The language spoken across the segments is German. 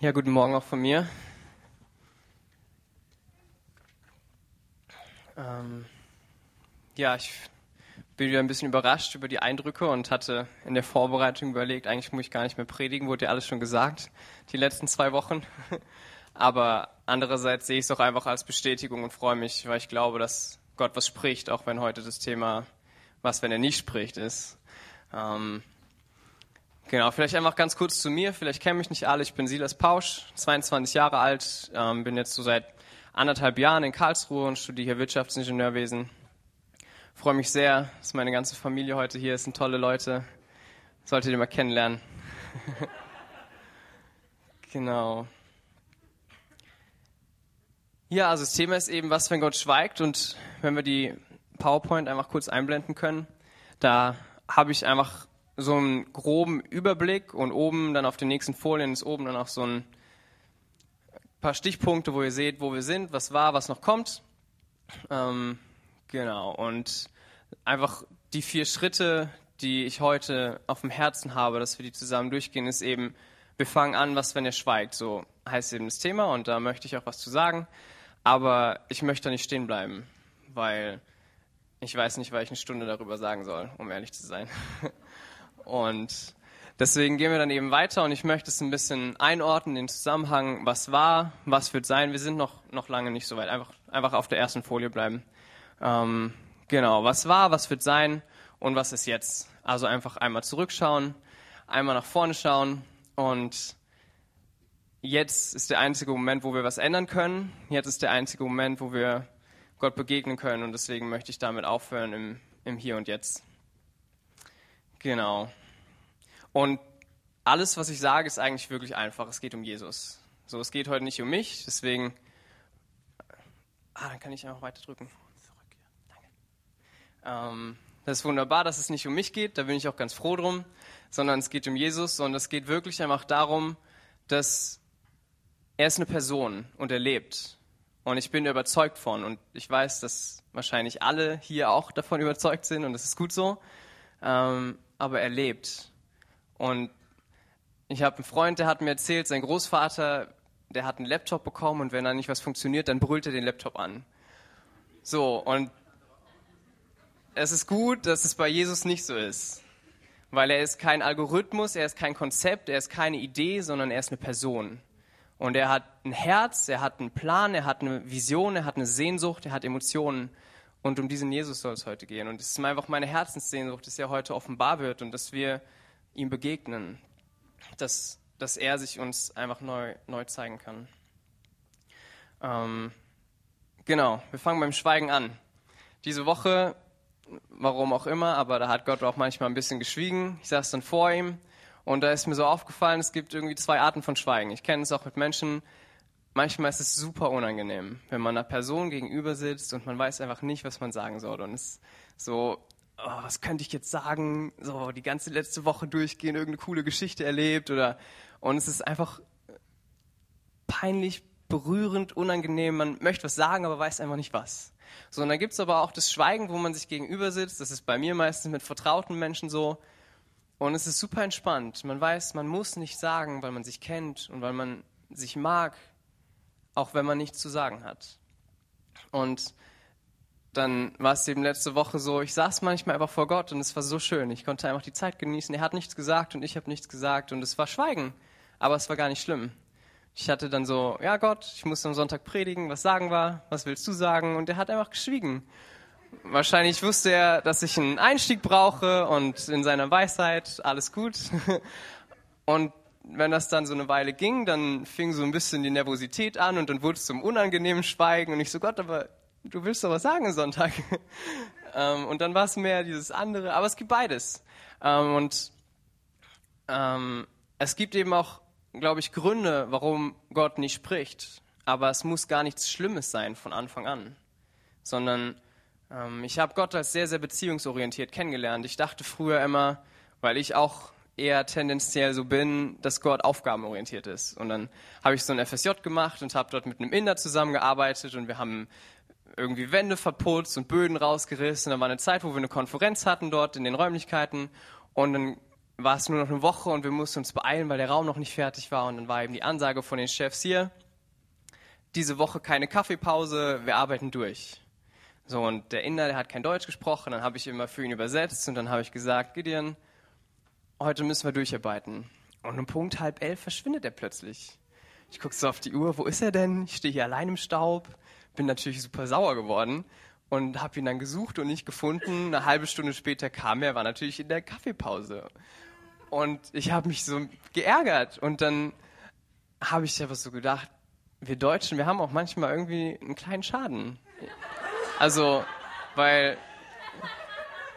Ja, guten Morgen auch von mir. Ähm, ja, ich bin wieder ein bisschen überrascht über die Eindrücke und hatte in der Vorbereitung überlegt, eigentlich muss ich gar nicht mehr predigen, wurde ja alles schon gesagt, die letzten zwei Wochen. Aber andererseits sehe ich es auch einfach als Bestätigung und freue mich, weil ich glaube, dass Gott was spricht, auch wenn heute das Thema, was wenn er nicht spricht, ist. Ähm, Genau, vielleicht einfach ganz kurz zu mir. Vielleicht kennen mich nicht alle. Ich bin Silas Pausch, 22 Jahre alt, ähm, bin jetzt so seit anderthalb Jahren in Karlsruhe und studiere Wirtschaftsingenieurwesen. Freue mich sehr, dass meine ganze Familie heute hier ist. Sind tolle Leute. Solltet ihr mal kennenlernen. genau. Ja, also das Thema ist eben, was, wenn Gott schweigt und wenn wir die PowerPoint einfach kurz einblenden können, da habe ich einfach so einen groben Überblick und oben dann auf den nächsten Folien ist oben dann auch so ein paar Stichpunkte, wo ihr seht, wo wir sind, was war, was noch kommt. Ähm, genau, und einfach die vier Schritte, die ich heute auf dem Herzen habe, dass wir die zusammen durchgehen, ist eben, wir fangen an, was, wenn er schweigt. So heißt eben das Thema und da möchte ich auch was zu sagen. Aber ich möchte da nicht stehen bleiben, weil ich weiß nicht, weil ich eine Stunde darüber sagen soll, um ehrlich zu sein. Und deswegen gehen wir dann eben weiter und ich möchte es ein bisschen einordnen, den Zusammenhang, was war, was wird sein. Wir sind noch, noch lange nicht so weit. Einfach, einfach auf der ersten Folie bleiben. Ähm, genau, was war, was wird sein und was ist jetzt. Also einfach einmal zurückschauen, einmal nach vorne schauen und jetzt ist der einzige Moment, wo wir was ändern können. Jetzt ist der einzige Moment, wo wir Gott begegnen können und deswegen möchte ich damit aufhören im, im Hier und Jetzt. Genau. Und alles, was ich sage, ist eigentlich wirklich einfach. Es geht um Jesus. So, es geht heute nicht um mich, deswegen. Ah, dann kann ich einfach weiter drücken. Danke. Ähm, das ist wunderbar, dass es nicht um mich geht, da bin ich auch ganz froh drum, sondern es geht um Jesus und es geht wirklich einfach darum, dass er ist eine Person und er lebt. Und ich bin überzeugt von und ich weiß, dass wahrscheinlich alle hier auch davon überzeugt sind und das ist gut so. Ähm, aber er lebt. Und ich habe einen Freund, der hat mir erzählt, sein Großvater, der hat einen Laptop bekommen und wenn da nicht was funktioniert, dann brüllt er den Laptop an. So, und es ist gut, dass es bei Jesus nicht so ist. Weil er ist kein Algorithmus, er ist kein Konzept, er ist keine Idee, sondern er ist eine Person. Und er hat ein Herz, er hat einen Plan, er hat eine Vision, er hat eine Sehnsucht, er hat Emotionen. Und um diesen Jesus soll es heute gehen. Und es ist einfach meine Herzenssehnsucht, dass er heute offenbar wird und dass wir ihm begegnen. Dass, dass er sich uns einfach neu, neu zeigen kann. Ähm, genau, wir fangen beim Schweigen an. Diese Woche, warum auch immer, aber da hat Gott auch manchmal ein bisschen geschwiegen. Ich saß dann vor ihm und da ist mir so aufgefallen, es gibt irgendwie zwei Arten von Schweigen. Ich kenne es auch mit Menschen, manchmal ist es super unangenehm, wenn man einer Person gegenüber sitzt und man weiß einfach nicht, was man sagen soll. Und es ist so, oh, was könnte ich jetzt sagen? So die ganze letzte Woche durchgehen, irgendeine coole Geschichte erlebt oder und es ist einfach peinlich, berührend, unangenehm. Man möchte was sagen, aber weiß einfach nicht was. So, und dann gibt es aber auch das Schweigen, wo man sich gegenüber sitzt. Das ist bei mir meistens mit vertrauten Menschen so. Und es ist super entspannt. Man weiß, man muss nicht sagen, weil man sich kennt und weil man sich mag auch wenn man nichts zu sagen hat. Und dann war es eben letzte Woche so, ich saß manchmal einfach vor Gott und es war so schön. Ich konnte einfach die Zeit genießen. Er hat nichts gesagt und ich habe nichts gesagt und es war Schweigen, aber es war gar nicht schlimm. Ich hatte dann so, ja Gott, ich muss am Sonntag predigen, was sagen war, was willst du sagen? Und er hat einfach geschwiegen. Wahrscheinlich wusste er, dass ich einen Einstieg brauche und in seiner Weisheit alles gut. Und wenn das dann so eine Weile ging, dann fing so ein bisschen die Nervosität an und dann wurde es zum unangenehmen Schweigen und ich so, Gott, aber du willst doch was sagen Sonntag. ähm, und dann war es mehr dieses andere, aber es gibt beides. Ähm, und ähm, es gibt eben auch, glaube ich, Gründe, warum Gott nicht spricht. Aber es muss gar nichts Schlimmes sein von Anfang an, sondern ähm, ich habe Gott als sehr, sehr beziehungsorientiert kennengelernt. Ich dachte früher immer, weil ich auch eher tendenziell so bin, dass Gott aufgabenorientiert ist. Und dann habe ich so ein FSJ gemacht und habe dort mit einem Inder zusammengearbeitet und wir haben irgendwie Wände verputzt und Böden rausgerissen. Und da war eine Zeit, wo wir eine Konferenz hatten dort in den Räumlichkeiten und dann war es nur noch eine Woche und wir mussten uns beeilen, weil der Raum noch nicht fertig war. Und dann war eben die Ansage von den Chefs hier, diese Woche keine Kaffeepause, wir arbeiten durch. So, und der Inder, der hat kein Deutsch gesprochen, dann habe ich immer für ihn übersetzt und dann habe ich gesagt, Gideon, heute müssen wir durcharbeiten. Und um Punkt halb elf verschwindet er plötzlich. Ich gucke so auf die Uhr, wo ist er denn? Ich stehe hier allein im Staub, bin natürlich super sauer geworden und habe ihn dann gesucht und nicht gefunden. Eine halbe Stunde später kam er, war natürlich in der Kaffeepause. Und ich habe mich so geärgert und dann habe ich aber so gedacht, wir Deutschen, wir haben auch manchmal irgendwie einen kleinen Schaden. Also, weil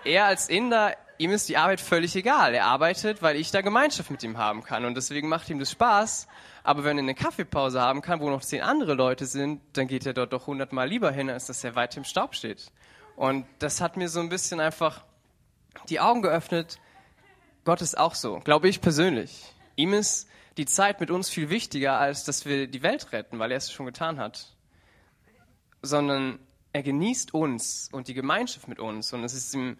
er als Inder, ihm ist die Arbeit völlig egal. Er arbeitet, weil ich da Gemeinschaft mit ihm haben kann und deswegen macht ihm das Spaß. Aber wenn er eine Kaffeepause haben kann, wo noch zehn andere Leute sind, dann geht er dort doch hundertmal lieber hin, als dass er weit im Staub steht. Und das hat mir so ein bisschen einfach die Augen geöffnet. Gott ist auch so, glaube ich persönlich. Ihm ist die Zeit mit uns viel wichtiger, als dass wir die Welt retten, weil er es schon getan hat. Sondern er genießt uns und die Gemeinschaft mit uns. Und es ist ihm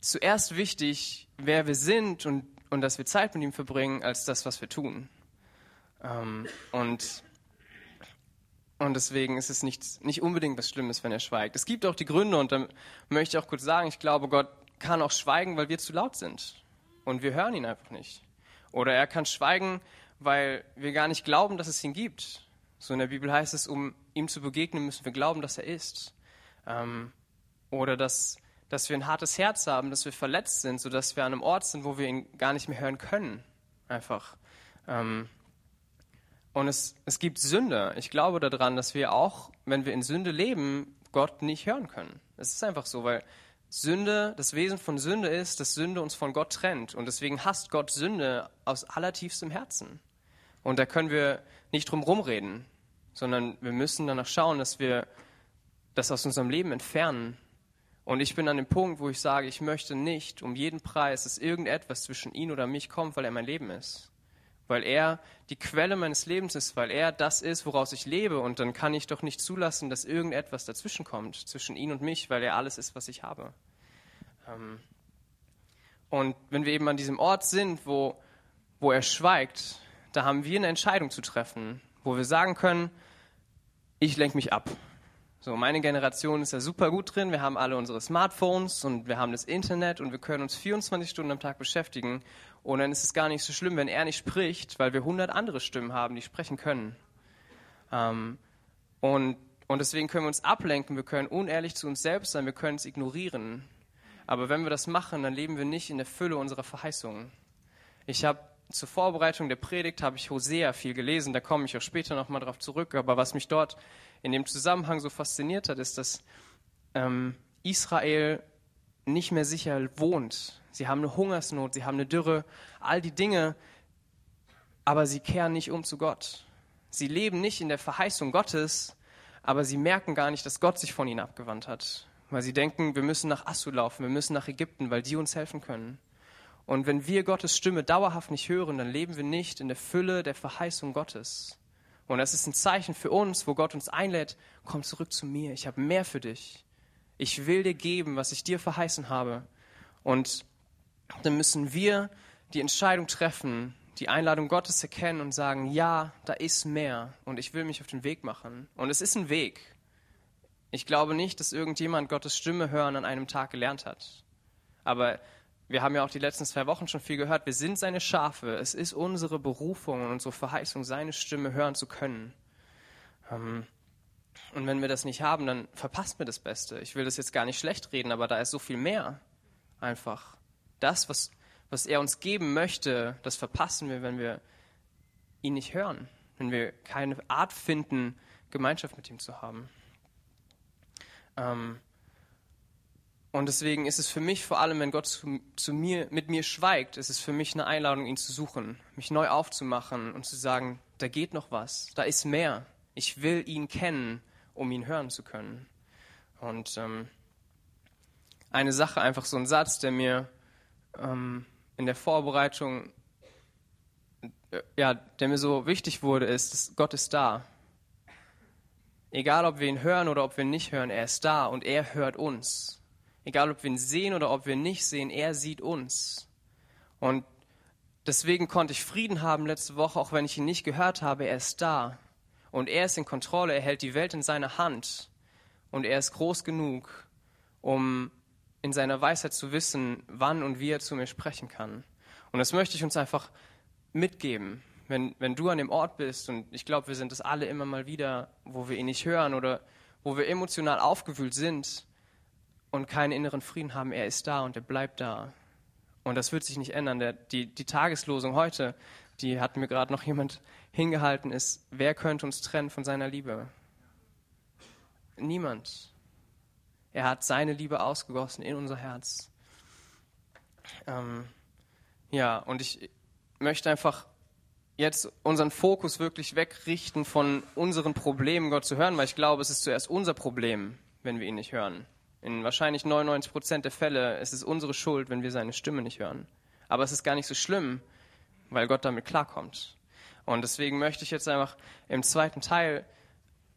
zuerst wichtig, wer wir sind und, und dass wir Zeit mit ihm verbringen, als das, was wir tun. Ähm, und, und deswegen ist es nicht, nicht unbedingt was Schlimmes, wenn er schweigt. Es gibt auch die Gründe, und da möchte ich auch kurz sagen, ich glaube, Gott kann auch schweigen, weil wir zu laut sind. Und wir hören ihn einfach nicht. Oder er kann schweigen, weil wir gar nicht glauben, dass es ihn gibt. So in der Bibel heißt es, um ihm zu begegnen, müssen wir glauben, dass er ist. Ähm, oder dass, dass wir ein hartes Herz haben, dass wir verletzt sind, sodass wir an einem Ort sind, wo wir ihn gar nicht mehr hören können. Einfach. Ähm, und es, es gibt Sünde. Ich glaube daran, dass wir auch, wenn wir in Sünde leben, Gott nicht hören können. Es ist einfach so, weil Sünde, das Wesen von Sünde ist, dass Sünde uns von Gott trennt. Und deswegen hasst Gott Sünde aus allertiefstem Herzen. Und da können wir nicht drum rumreden, sondern wir müssen danach schauen, dass wir das aus unserem Leben entfernen. Und ich bin an dem Punkt, wo ich sage, ich möchte nicht um jeden Preis, dass irgendetwas zwischen ihn oder mich kommt, weil er mein Leben ist weil er die Quelle meines Lebens ist, weil er das ist, woraus ich lebe. Und dann kann ich doch nicht zulassen, dass irgendetwas dazwischenkommt, zwischen ihn und mich, weil er alles ist, was ich habe. Ähm, und wenn wir eben an diesem Ort sind, wo, wo er schweigt, da haben wir eine Entscheidung zu treffen, wo wir sagen können, ich lenke mich ab. So, meine Generation ist da super gut drin. Wir haben alle unsere Smartphones und wir haben das Internet und wir können uns 24 Stunden am Tag beschäftigen. Und dann ist es gar nicht so schlimm, wenn er nicht spricht, weil wir 100 andere Stimmen haben, die sprechen können. Ähm, und, und deswegen können wir uns ablenken, wir können unehrlich zu uns selbst sein, wir können es ignorieren. Aber wenn wir das machen, dann leben wir nicht in der Fülle unserer Verheißungen. Ich habe zur Vorbereitung der Predigt habe ich Hosea viel gelesen, da komme ich auch später nochmal drauf zurück. Aber was mich dort in dem Zusammenhang so fasziniert hat, ist, dass ähm, Israel nicht mehr sicher wohnt. Sie haben eine Hungersnot, sie haben eine Dürre, all die Dinge, aber sie kehren nicht um zu Gott. Sie leben nicht in der Verheißung Gottes, aber sie merken gar nicht, dass Gott sich von ihnen abgewandt hat. Weil sie denken, wir müssen nach Assur laufen, wir müssen nach Ägypten, weil die uns helfen können. Und wenn wir Gottes Stimme dauerhaft nicht hören, dann leben wir nicht in der Fülle der Verheißung Gottes. Und das ist ein Zeichen für uns, wo Gott uns einlädt, komm zurück zu mir, ich habe mehr für dich. Ich will dir geben, was ich dir verheißen habe. Und dann müssen wir die Entscheidung treffen, die Einladung Gottes erkennen und sagen, ja, da ist mehr und ich will mich auf den Weg machen. Und es ist ein Weg. Ich glaube nicht, dass irgendjemand Gottes Stimme hören an einem Tag gelernt hat. Aber wir haben ja auch die letzten zwei Wochen schon viel gehört. Wir sind seine Schafe. Es ist unsere Berufung und unsere Verheißung, seine Stimme hören zu können. Ähm, und wenn wir das nicht haben, dann verpasst mir das Beste. Ich will das jetzt gar nicht schlecht reden, aber da ist so viel mehr. Einfach. Das, was, was er uns geben möchte, das verpassen wir, wenn wir ihn nicht hören. Wenn wir keine Art finden, Gemeinschaft mit ihm zu haben. Ähm, und deswegen ist es für mich vor allem, wenn Gott zu, zu, mir, mit mir schweigt, ist es für mich eine Einladung, ihn zu suchen, mich neu aufzumachen und zu sagen, da geht noch was, da ist mehr. Ich will ihn kennen, um ihn hören zu können. Und ähm, eine Sache, einfach so ein Satz, der mir ähm, in der Vorbereitung, äh, ja, der mir so wichtig wurde, ist, dass Gott ist da. Egal, ob wir ihn hören oder ob wir ihn nicht hören, er ist da und er hört uns. Egal, ob wir ihn sehen oder ob wir ihn nicht sehen, er sieht uns. Und deswegen konnte ich Frieden haben letzte Woche, auch wenn ich ihn nicht gehört habe. Er ist da. Und er ist in Kontrolle. Er hält die Welt in seiner Hand. Und er ist groß genug, um in seiner Weisheit zu wissen, wann und wie er zu mir sprechen kann. Und das möchte ich uns einfach mitgeben. Wenn, wenn du an dem Ort bist, und ich glaube, wir sind es alle immer mal wieder, wo wir ihn nicht hören oder wo wir emotional aufgewühlt sind und keinen inneren Frieden haben, er ist da und er bleibt da. Und das wird sich nicht ändern. Der, die, die Tageslosung heute, die hat mir gerade noch jemand hingehalten, ist, wer könnte uns trennen von seiner Liebe? Niemand. Er hat seine Liebe ausgegossen in unser Herz. Ähm, ja, und ich möchte einfach jetzt unseren Fokus wirklich wegrichten von unseren Problemen, Gott zu hören, weil ich glaube, es ist zuerst unser Problem, wenn wir ihn nicht hören. In wahrscheinlich 99 Prozent der Fälle ist es unsere Schuld, wenn wir seine Stimme nicht hören. Aber es ist gar nicht so schlimm, weil Gott damit klarkommt. Und deswegen möchte ich jetzt einfach im zweiten Teil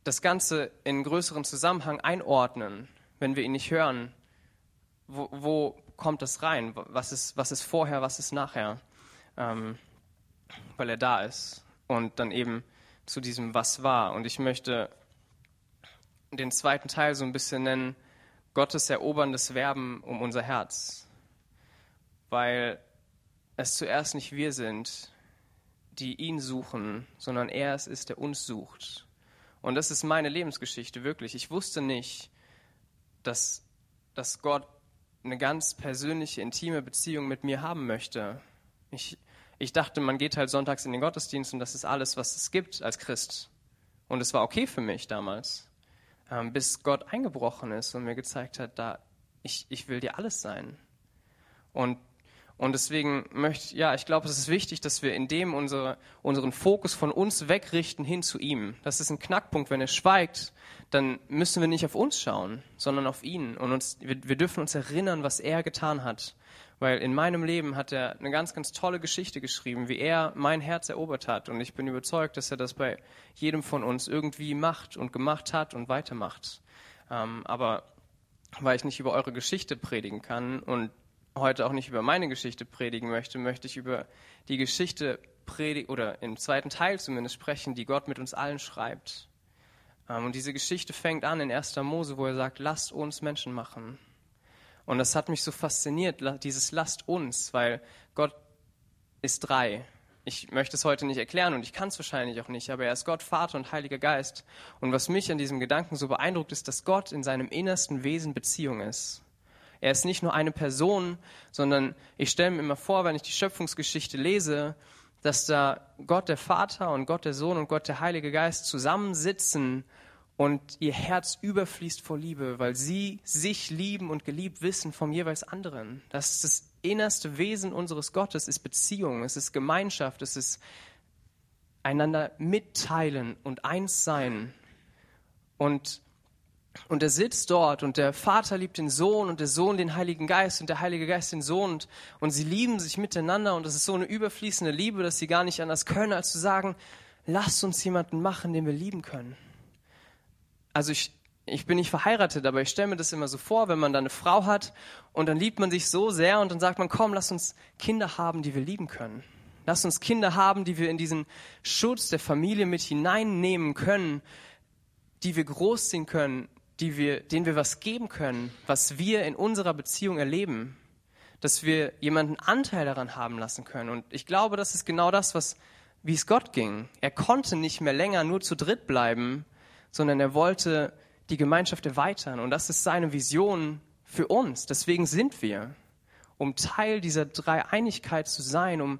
das Ganze in größeren Zusammenhang einordnen, wenn wir ihn nicht hören. Wo, wo kommt das rein? Was ist, was ist vorher, was ist nachher? Ähm, weil er da ist. Und dann eben zu diesem Was war. Und ich möchte den zweiten Teil so ein bisschen nennen, Gottes eroberndes Werben um unser Herz. Weil es zuerst nicht wir sind, die ihn suchen, sondern er es ist, der uns sucht. Und das ist meine Lebensgeschichte, wirklich. Ich wusste nicht, dass, dass Gott eine ganz persönliche, intime Beziehung mit mir haben möchte. Ich, ich dachte, man geht halt sonntags in den Gottesdienst und das ist alles, was es gibt als Christ. Und es war okay für mich damals, ähm, bis Gott eingebrochen ist und mir gezeigt hat, da, ich, ich will dir alles sein. Und, und deswegen möchte, ja, ich glaube, es ist wichtig, dass wir in dem unsere, unseren Fokus von uns wegrichten hin zu ihm. Das ist ein Knackpunkt. Wenn er schweigt, dann müssen wir nicht auf uns schauen, sondern auf ihn. Und uns, wir, wir dürfen uns erinnern, was er getan hat. Weil in meinem Leben hat er eine ganz, ganz tolle Geschichte geschrieben, wie er mein Herz erobert hat. Und ich bin überzeugt, dass er das bei jedem von uns irgendwie macht und gemacht hat und weitermacht. Ähm, aber weil ich nicht über eure Geschichte predigen kann und heute auch nicht über meine Geschichte predigen möchte, möchte ich über die Geschichte predigen oder im zweiten Teil zumindest sprechen, die Gott mit uns allen schreibt. Ähm, und diese Geschichte fängt an in 1. Mose, wo er sagt, lasst uns Menschen machen. Und das hat mich so fasziniert, dieses Lasst uns, weil Gott ist drei. Ich möchte es heute nicht erklären und ich kann es wahrscheinlich auch nicht, aber er ist Gott, Vater und Heiliger Geist. Und was mich an diesem Gedanken so beeindruckt, ist, dass Gott in seinem innersten Wesen Beziehung ist. Er ist nicht nur eine Person, sondern ich stelle mir immer vor, wenn ich die Schöpfungsgeschichte lese, dass da Gott der Vater und Gott der Sohn und Gott der Heilige Geist zusammensitzen und ihr Herz überfließt vor Liebe, weil sie sich lieben und geliebt wissen vom jeweils anderen. Das ist das innerste Wesen unseres Gottes, ist Beziehung, es ist Gemeinschaft, es ist einander mitteilen und eins sein. Und, und er sitzt dort und der Vater liebt den Sohn und der Sohn den Heiligen Geist und der Heilige Geist den Sohn und, und sie lieben sich miteinander und es ist so eine überfließende Liebe, dass sie gar nicht anders können, als zu sagen, lasst uns jemanden machen, den wir lieben können also ich, ich bin nicht verheiratet, aber ich stelle mir das immer so vor, wenn man da eine Frau hat und dann liebt man sich so sehr und dann sagt man, komm, lass uns Kinder haben, die wir lieben können. Lass uns Kinder haben, die wir in diesen Schutz der Familie mit hineinnehmen können, die wir großziehen können, die wir, denen wir was geben können, was wir in unserer Beziehung erleben, dass wir jemanden Anteil daran haben lassen können. Und ich glaube, das ist genau das, was, wie es Gott ging. Er konnte nicht mehr länger nur zu dritt bleiben, sondern er wollte die Gemeinschaft erweitern. Und das ist seine Vision für uns. Deswegen sind wir, um Teil dieser Dreieinigkeit zu sein, um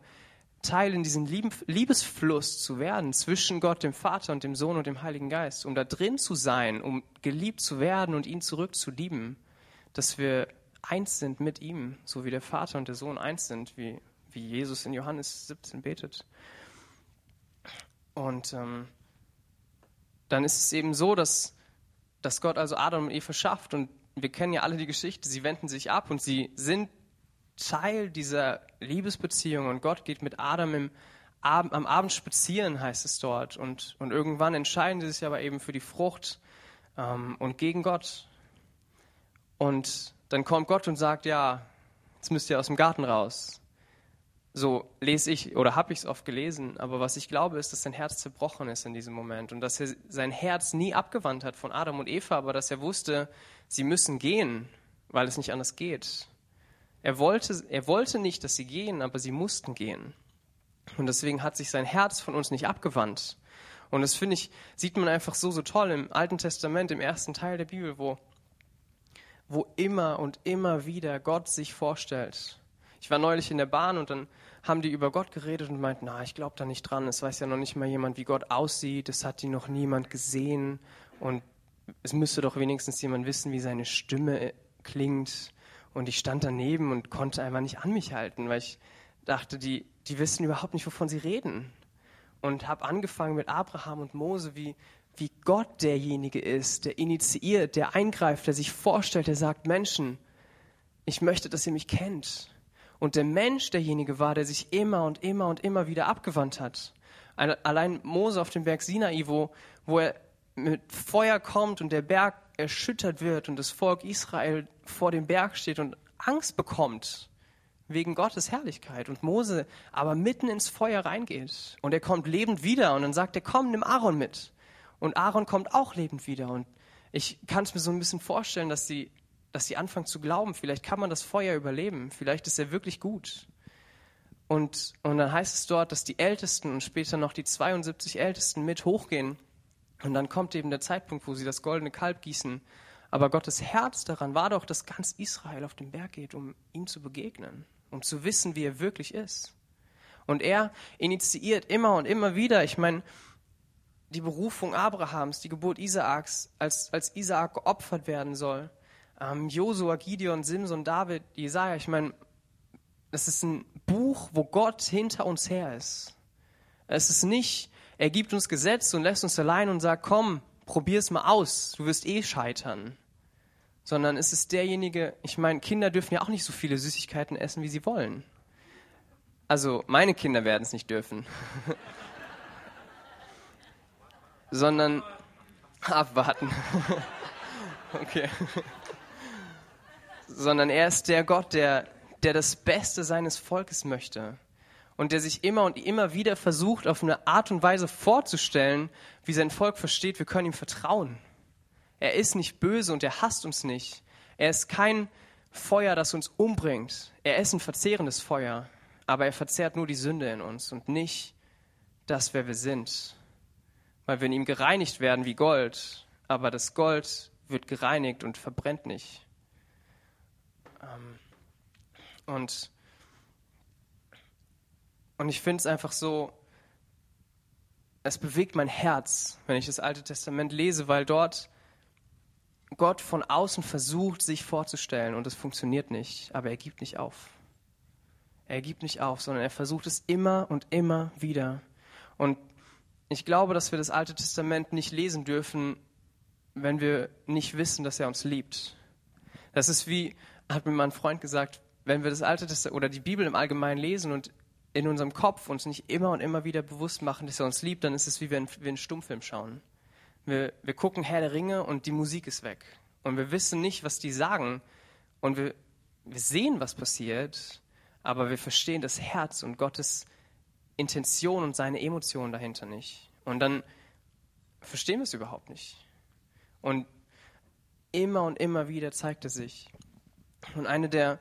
Teil in diesem Liebesfluss zu werden zwischen Gott, dem Vater und dem Sohn und dem Heiligen Geist, um da drin zu sein, um geliebt zu werden und ihn zurückzulieben, dass wir eins sind mit ihm, so wie der Vater und der Sohn eins sind, wie, wie Jesus in Johannes 17 betet. Und ähm, dann ist es eben so, dass, dass Gott also Adam und Eva schafft und wir kennen ja alle die Geschichte, sie wenden sich ab und sie sind Teil dieser Liebesbeziehung und Gott geht mit Adam im Ab am Abend spazieren, heißt es dort. Und, und irgendwann entscheiden sie sich aber eben für die Frucht ähm, und gegen Gott. Und dann kommt Gott und sagt, ja, jetzt müsst ihr aus dem Garten raus. So lese ich oder habe ich es oft gelesen, aber was ich glaube, ist, dass sein Herz zerbrochen ist in diesem Moment und dass er sein Herz nie abgewandt hat von Adam und Eva, aber dass er wusste, sie müssen gehen, weil es nicht anders geht. Er wollte, er wollte nicht, dass sie gehen, aber sie mussten gehen. Und deswegen hat sich sein Herz von uns nicht abgewandt. Und das finde ich, sieht man einfach so, so toll im Alten Testament, im ersten Teil der Bibel, wo, wo immer und immer wieder Gott sich vorstellt. Ich war neulich in der Bahn und dann haben die über Gott geredet und meinten, na, ich glaube da nicht dran. Es weiß ja noch nicht mal jemand, wie Gott aussieht. Es hat die noch niemand gesehen. Und es müsste doch wenigstens jemand wissen, wie seine Stimme klingt. Und ich stand daneben und konnte einfach nicht an mich halten, weil ich dachte, die, die wissen überhaupt nicht, wovon sie reden. Und habe angefangen mit Abraham und Mose, wie, wie Gott derjenige ist, der initiiert, der eingreift, der sich vorstellt, der sagt, Menschen, ich möchte, dass ihr mich kennt. Und der Mensch derjenige war, der sich immer und immer und immer wieder abgewandt hat. Allein Mose auf dem Berg Sinai, wo, wo er mit Feuer kommt und der Berg erschüttert wird und das Volk Israel vor dem Berg steht und Angst bekommt wegen Gottes Herrlichkeit und Mose aber mitten ins Feuer reingeht und er kommt lebend wieder und dann sagt er, komm, nimm Aaron mit. Und Aaron kommt auch lebend wieder und ich kann es mir so ein bisschen vorstellen, dass sie, dass sie anfangen zu glauben, vielleicht kann man das Feuer überleben, vielleicht ist er wirklich gut. Und, und dann heißt es dort, dass die Ältesten und später noch die 72 Ältesten mit hochgehen. Und dann kommt eben der Zeitpunkt, wo sie das goldene Kalb gießen. Aber Gottes Herz daran war doch, dass ganz Israel auf den Berg geht, um ihm zu begegnen um zu wissen, wie er wirklich ist. Und er initiiert immer und immer wieder, ich meine, die Berufung Abrahams, die Geburt Isaaks, als, als Isaak geopfert werden soll. Ähm, Josua, Gideon, Simson, David, Jesaja, ich meine, das ist ein Buch, wo Gott hinter uns her ist. Es ist nicht, er gibt uns Gesetz und lässt uns allein und sagt, komm, probier's mal aus, du wirst eh scheitern sondern es ist derjenige, ich meine, Kinder dürfen ja auch nicht so viele Süßigkeiten essen, wie sie wollen. Also meine Kinder werden es nicht dürfen. sondern abwarten. okay. Sondern er ist der Gott, der, der das Beste seines Volkes möchte und der sich immer und immer wieder versucht, auf eine Art und Weise vorzustellen, wie sein Volk versteht, wir können ihm vertrauen. Er ist nicht böse und er hasst uns nicht. Er ist kein Feuer, das uns umbringt. Er ist ein verzehrendes Feuer, aber er verzehrt nur die Sünde in uns und nicht das, wer wir sind. Weil wir in ihm gereinigt werden wie Gold, aber das Gold wird gereinigt und verbrennt nicht. Ähm, und, und ich finde es einfach so, es bewegt mein Herz, wenn ich das Alte Testament lese, weil dort Gott von außen versucht, sich vorzustellen und es funktioniert nicht, aber er gibt nicht auf. Er gibt nicht auf, sondern er versucht es immer und immer wieder. Und ich glaube, dass wir das Alte Testament nicht lesen dürfen, wenn wir nicht wissen, dass er uns liebt. Das ist wie, hat mir mein Freund gesagt, wenn wir das Alte Testament oder die Bibel im Allgemeinen lesen und in unserem Kopf uns nicht immer und immer wieder bewusst machen, dass er uns liebt, dann ist es wie wenn wir einen Stummfilm schauen. Wir, wir gucken Herr der Ringe und die Musik ist weg. Und wir wissen nicht, was die sagen. Und wir, wir sehen, was passiert, aber wir verstehen das Herz und Gottes Intention und seine Emotionen dahinter nicht. Und dann verstehen wir es überhaupt nicht. Und immer und immer wieder zeigt er sich. Und eine der,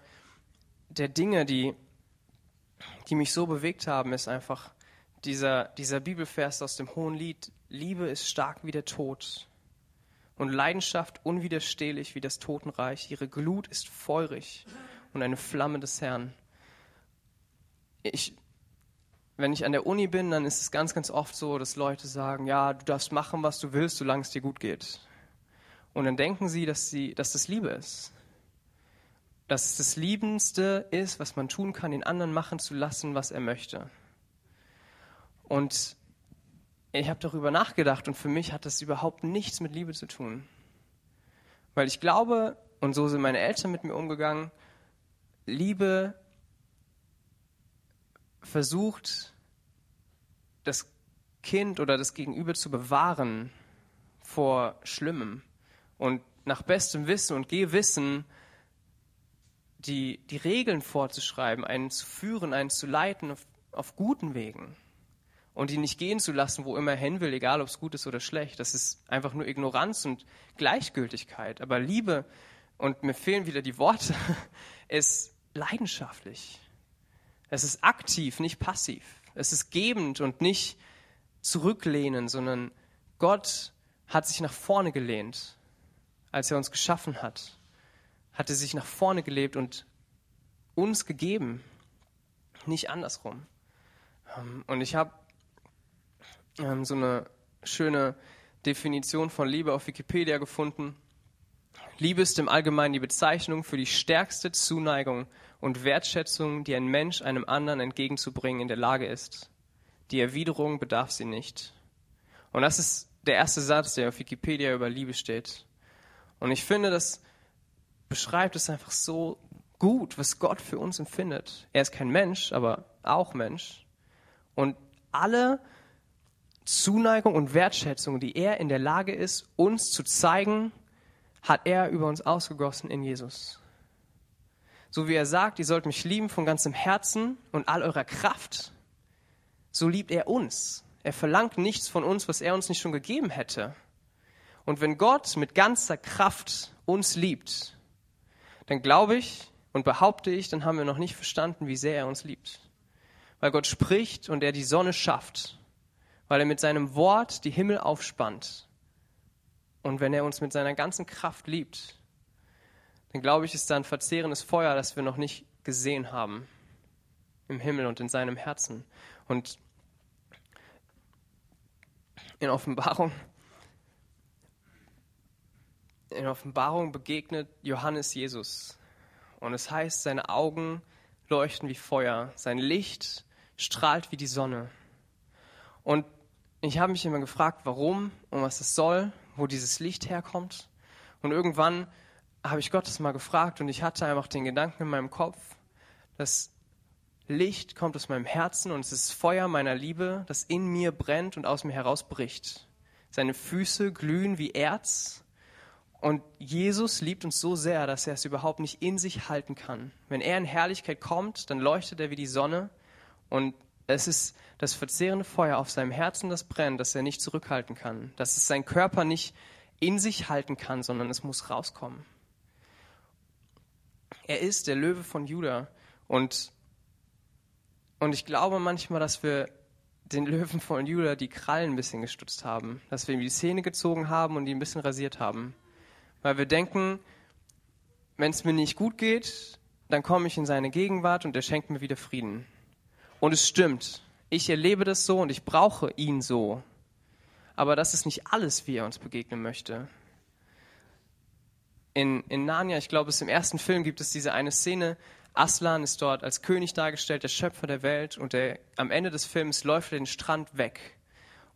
der Dinge, die, die mich so bewegt haben, ist einfach dieser, dieser Bibelvers aus dem Hohen Lied, Liebe ist stark wie der Tod und Leidenschaft unwiderstehlich wie das Totenreich. Ihre Glut ist feurig und eine Flamme des Herrn. Ich, wenn ich an der Uni bin, dann ist es ganz, ganz oft so, dass Leute sagen, ja, du darfst machen, was du willst, solange es dir gut geht. Und dann denken sie, dass, sie, dass das Liebe ist. Dass es das Liebendste ist, was man tun kann, den anderen machen zu lassen, was er möchte. Und ich habe darüber nachgedacht und für mich hat das überhaupt nichts mit Liebe zu tun. Weil ich glaube, und so sind meine Eltern mit mir umgegangen, Liebe versucht, das Kind oder das Gegenüber zu bewahren vor Schlimmem und nach bestem Wissen und Gewissen die, die Regeln vorzuschreiben, einen zu führen, einen zu leiten auf, auf guten Wegen und ihn nicht gehen zu lassen, wo immer er hin will, egal ob es gut ist oder schlecht. Das ist einfach nur Ignoranz und Gleichgültigkeit. Aber Liebe, und mir fehlen wieder die Worte, ist leidenschaftlich. Es ist aktiv, nicht passiv. Es ist gebend und nicht zurücklehnen, sondern Gott hat sich nach vorne gelehnt, als er uns geschaffen hat. Hat er sich nach vorne gelebt und uns gegeben, nicht andersrum. Ähm, und ich habe ähm, so eine schöne Definition von Liebe auf Wikipedia gefunden. Liebe ist im Allgemeinen die Bezeichnung für die stärkste Zuneigung und Wertschätzung, die ein Mensch einem anderen entgegenzubringen in der Lage ist. Die Erwiderung bedarf sie nicht. Und das ist der erste Satz, der auf Wikipedia über Liebe steht. Und ich finde, das beschreibt es einfach so gut, was Gott für uns empfindet. Er ist kein Mensch, aber auch Mensch. Und alle Zuneigung und Wertschätzung, die er in der Lage ist, uns zu zeigen, hat er über uns ausgegossen in Jesus. So wie er sagt, ihr sollt mich lieben von ganzem Herzen und all eurer Kraft, so liebt er uns. Er verlangt nichts von uns, was er uns nicht schon gegeben hätte. Und wenn Gott mit ganzer Kraft uns liebt, dann glaube ich und behaupte ich, dann haben wir noch nicht verstanden, wie sehr er uns liebt. Weil Gott spricht und er die Sonne schafft weil er mit seinem Wort die Himmel aufspannt. Und wenn er uns mit seiner ganzen Kraft liebt, dann glaube ich, ist da ein verzehrendes Feuer, das wir noch nicht gesehen haben im Himmel und in seinem Herzen. Und in Offenbarung, in Offenbarung begegnet Johannes Jesus. Und es heißt, seine Augen leuchten wie Feuer, sein Licht strahlt wie die Sonne. Und ich habe mich immer gefragt, warum und was es soll, wo dieses Licht herkommt. Und irgendwann habe ich Gottes mal gefragt und ich hatte einfach den Gedanken in meinem Kopf, das Licht kommt aus meinem Herzen und es ist Feuer meiner Liebe, das in mir brennt und aus mir herausbricht. Seine Füße glühen wie Erz und Jesus liebt uns so sehr, dass er es überhaupt nicht in sich halten kann. Wenn er in Herrlichkeit kommt, dann leuchtet er wie die Sonne und es ist das verzehrende Feuer auf seinem Herzen, das brennt, das er nicht zurückhalten kann. Dass es sein Körper nicht in sich halten kann, sondern es muss rauskommen. Er ist der Löwe von Juda. Und, und ich glaube manchmal, dass wir den Löwen von Juda die Krallen ein bisschen gestutzt haben. Dass wir ihm die Zähne gezogen haben und ihn ein bisschen rasiert haben. Weil wir denken, wenn es mir nicht gut geht, dann komme ich in seine Gegenwart und er schenkt mir wieder Frieden. Und es stimmt. Ich erlebe das so und ich brauche ihn so. Aber das ist nicht alles, wie er uns begegnen möchte. In, in Narnia, ich glaube, es im ersten Film gibt es diese eine Szene. Aslan ist dort als König dargestellt, der Schöpfer der Welt, und der, am Ende des Films läuft er den Strand weg.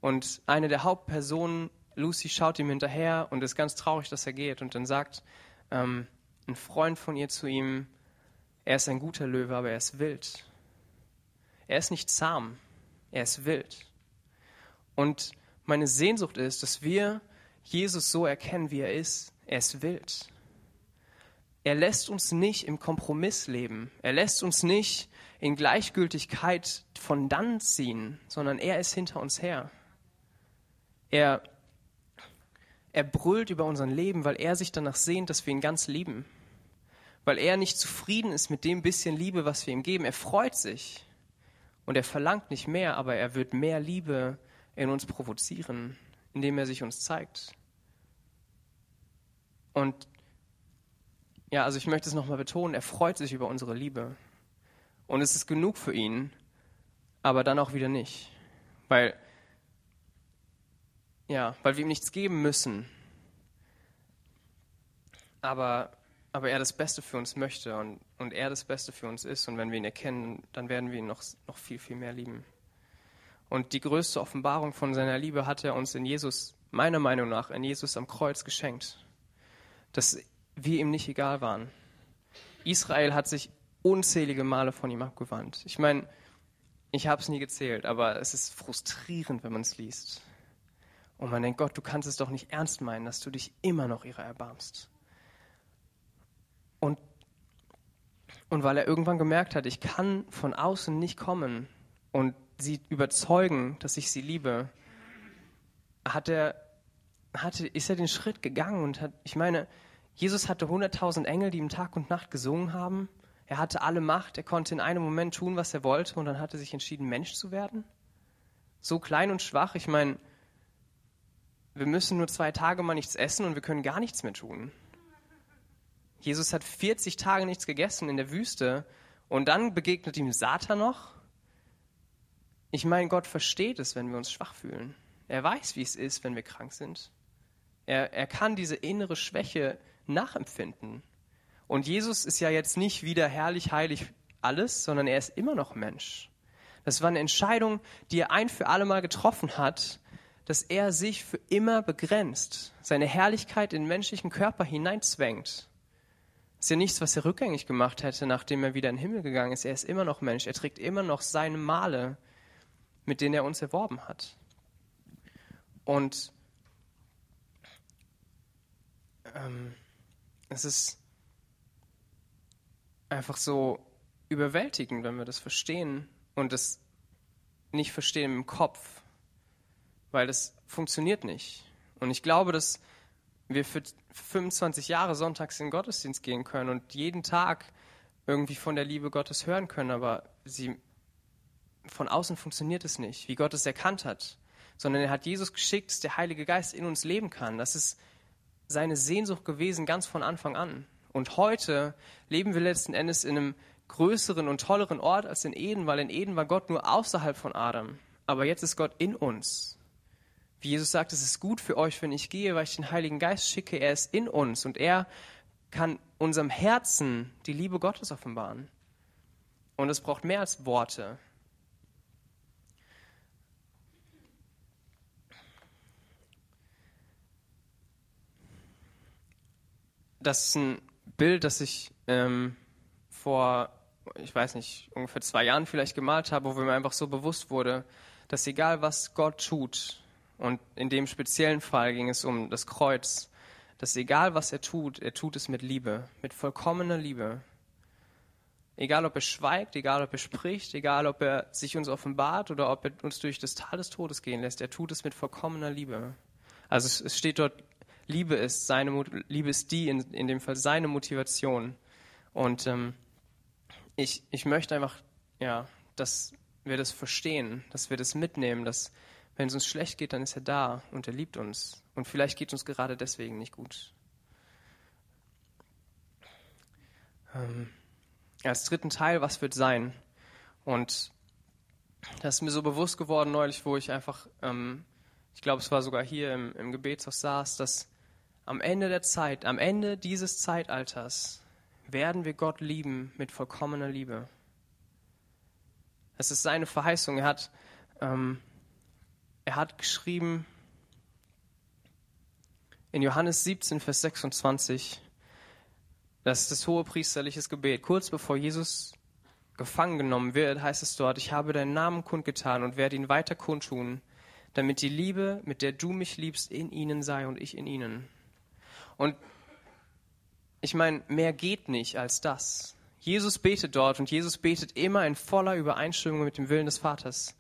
Und eine der Hauptpersonen, Lucy, schaut ihm hinterher und ist ganz traurig, dass er geht. Und dann sagt ähm, ein Freund von ihr zu ihm, er ist ein guter Löwe, aber er ist wild. Er ist nicht zahm, er ist wild. Und meine Sehnsucht ist, dass wir Jesus so erkennen, wie er ist. Er ist wild. Er lässt uns nicht im Kompromiss leben. Er lässt uns nicht in Gleichgültigkeit von dann ziehen, sondern er ist hinter uns her. Er, er brüllt über unser Leben, weil er sich danach sehnt, dass wir ihn ganz lieben. Weil er nicht zufrieden ist mit dem bisschen Liebe, was wir ihm geben. Er freut sich. Und er verlangt nicht mehr, aber er wird mehr Liebe in uns provozieren, indem er sich uns zeigt. Und ja, also ich möchte es nochmal betonen, er freut sich über unsere Liebe. Und es ist genug für ihn, aber dann auch wieder nicht. Weil, ja, weil wir ihm nichts geben müssen. Aber aber er das Beste für uns möchte und, und er das Beste für uns ist. Und wenn wir ihn erkennen, dann werden wir ihn noch, noch viel, viel mehr lieben. Und die größte Offenbarung von seiner Liebe hat er uns in Jesus, meiner Meinung nach, in Jesus am Kreuz geschenkt. Dass wir ihm nicht egal waren. Israel hat sich unzählige Male von ihm abgewandt. Ich meine, ich habe es nie gezählt, aber es ist frustrierend, wenn man es liest. Und man denkt, Gott, du kannst es doch nicht ernst meinen, dass du dich immer noch ihrer erbarmst. Und Und weil er irgendwann gemerkt hat, ich kann von außen nicht kommen und sie überzeugen, dass ich sie liebe, hat er, hatte, ist er den Schritt gegangen und hat, ich meine, Jesus hatte 100.000 Engel, die ihm Tag und Nacht gesungen haben. Er hatte alle Macht, er konnte in einem Moment tun, was er wollte und dann hat er sich entschieden, Mensch zu werden. So klein und schwach, ich meine, wir müssen nur zwei Tage mal nichts essen und wir können gar nichts mehr tun. Jesus hat 40 Tage nichts gegessen in der Wüste und dann begegnet ihm Satan noch. Ich meine, Gott versteht es, wenn wir uns schwach fühlen. Er weiß, wie es ist, wenn wir krank sind. Er, er kann diese innere Schwäche nachempfinden. Und Jesus ist ja jetzt nicht wieder herrlich, heilig alles, sondern er ist immer noch Mensch. Das war eine Entscheidung, die er ein für alle Mal getroffen hat, dass er sich für immer begrenzt, seine Herrlichkeit in den menschlichen Körper hineinzwängt. Das ist ja nichts, was er rückgängig gemacht hätte, nachdem er wieder in den Himmel gegangen ist. Er ist immer noch Mensch. Er trägt immer noch seine Male, mit denen er uns erworben hat. Und ähm, es ist einfach so überwältigend, wenn wir das verstehen und das nicht verstehen im Kopf, weil das funktioniert nicht. Und ich glaube, dass wir für 25 Jahre sonntags in den Gottesdienst gehen können und jeden Tag irgendwie von der Liebe Gottes hören können, aber sie, von außen funktioniert es nicht, wie Gott es erkannt hat, sondern er hat Jesus geschickt, dass der Heilige Geist in uns leben kann. Das ist seine Sehnsucht gewesen, ganz von Anfang an. Und heute leben wir letzten Endes in einem größeren und tolleren Ort als in Eden, weil in Eden war Gott nur außerhalb von Adam. Aber jetzt ist Gott in uns. Wie Jesus sagt, es ist gut für euch, wenn ich gehe, weil ich den Heiligen Geist schicke. Er ist in uns und er kann unserem Herzen die Liebe Gottes offenbaren. Und es braucht mehr als Worte. das ist ein Bild, das ich ähm, vor, ich weiß nicht, ungefähr zwei Jahren vielleicht gemalt habe, wo mir einfach so bewusst wurde, dass egal was Gott tut, und in dem speziellen Fall ging es um das Kreuz, dass egal was er tut, er tut es mit Liebe, mit vollkommener Liebe. Egal ob er schweigt, egal ob er spricht, egal ob er sich uns offenbart oder ob er uns durch das Tal des Todes gehen lässt, er tut es mit vollkommener Liebe. Also es, es steht dort Liebe ist, seine Liebe ist die, in, in dem Fall seine Motivation. Und ähm, ich, ich möchte einfach, ja, dass wir das verstehen, dass wir das mitnehmen, dass wenn es uns schlecht geht, dann ist er da und er liebt uns. Und vielleicht geht es uns gerade deswegen nicht gut. Ähm, als dritten Teil, was wird sein? Und das ist mir so bewusst geworden neulich, wo ich einfach, ähm, ich glaube, es war sogar hier im, im Gebetshaus saß, dass am Ende der Zeit, am Ende dieses Zeitalters, werden wir Gott lieben mit vollkommener Liebe. Es ist seine Verheißung. Er hat, ähm, er hat geschrieben in Johannes 17, Vers 26, das ist das hohe priesterliches Gebet. Kurz bevor Jesus gefangen genommen wird, heißt es dort, ich habe deinen Namen kundgetan und werde ihn weiter kundtun, damit die Liebe, mit der du mich liebst, in ihnen sei und ich in ihnen. Und ich meine, mehr geht nicht als das. Jesus betet dort und Jesus betet immer in voller Übereinstimmung mit dem Willen des Vaters.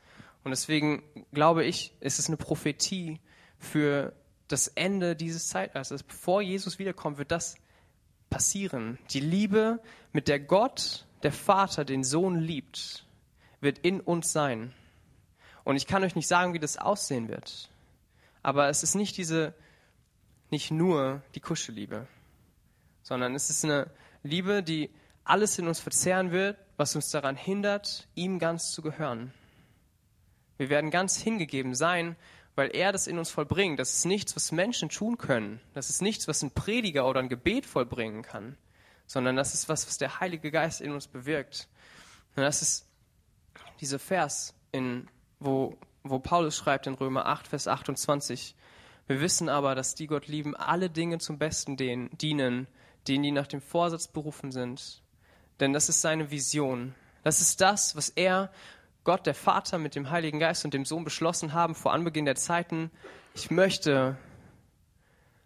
Und deswegen glaube ich, ist es eine Prophetie für das Ende dieses Zeitalters. Bevor Jesus wiederkommt, wird das passieren. Die Liebe, mit der Gott, der Vater, den Sohn liebt, wird in uns sein. Und ich kann euch nicht sagen, wie das aussehen wird. Aber es ist nicht diese nicht nur die Kuschelliebe, sondern es ist eine Liebe, die alles in uns verzehren wird, was uns daran hindert, ihm ganz zu gehören. Wir werden ganz hingegeben sein, weil er das in uns vollbringt. Das ist nichts, was Menschen tun können. Das ist nichts, was ein Prediger oder ein Gebet vollbringen kann, sondern das ist was, was der Heilige Geist in uns bewirkt. Und das ist dieser Vers, in, wo, wo Paulus schreibt in Römer 8, Vers 28. Wir wissen aber, dass die Gott lieben, alle Dinge zum Besten dienen, denen, die nach dem Vorsatz berufen sind. Denn das ist seine Vision. Das ist das, was er, Gott, der Vater, mit dem Heiligen Geist und dem Sohn beschlossen haben vor Anbeginn der Zeiten. Ich möchte,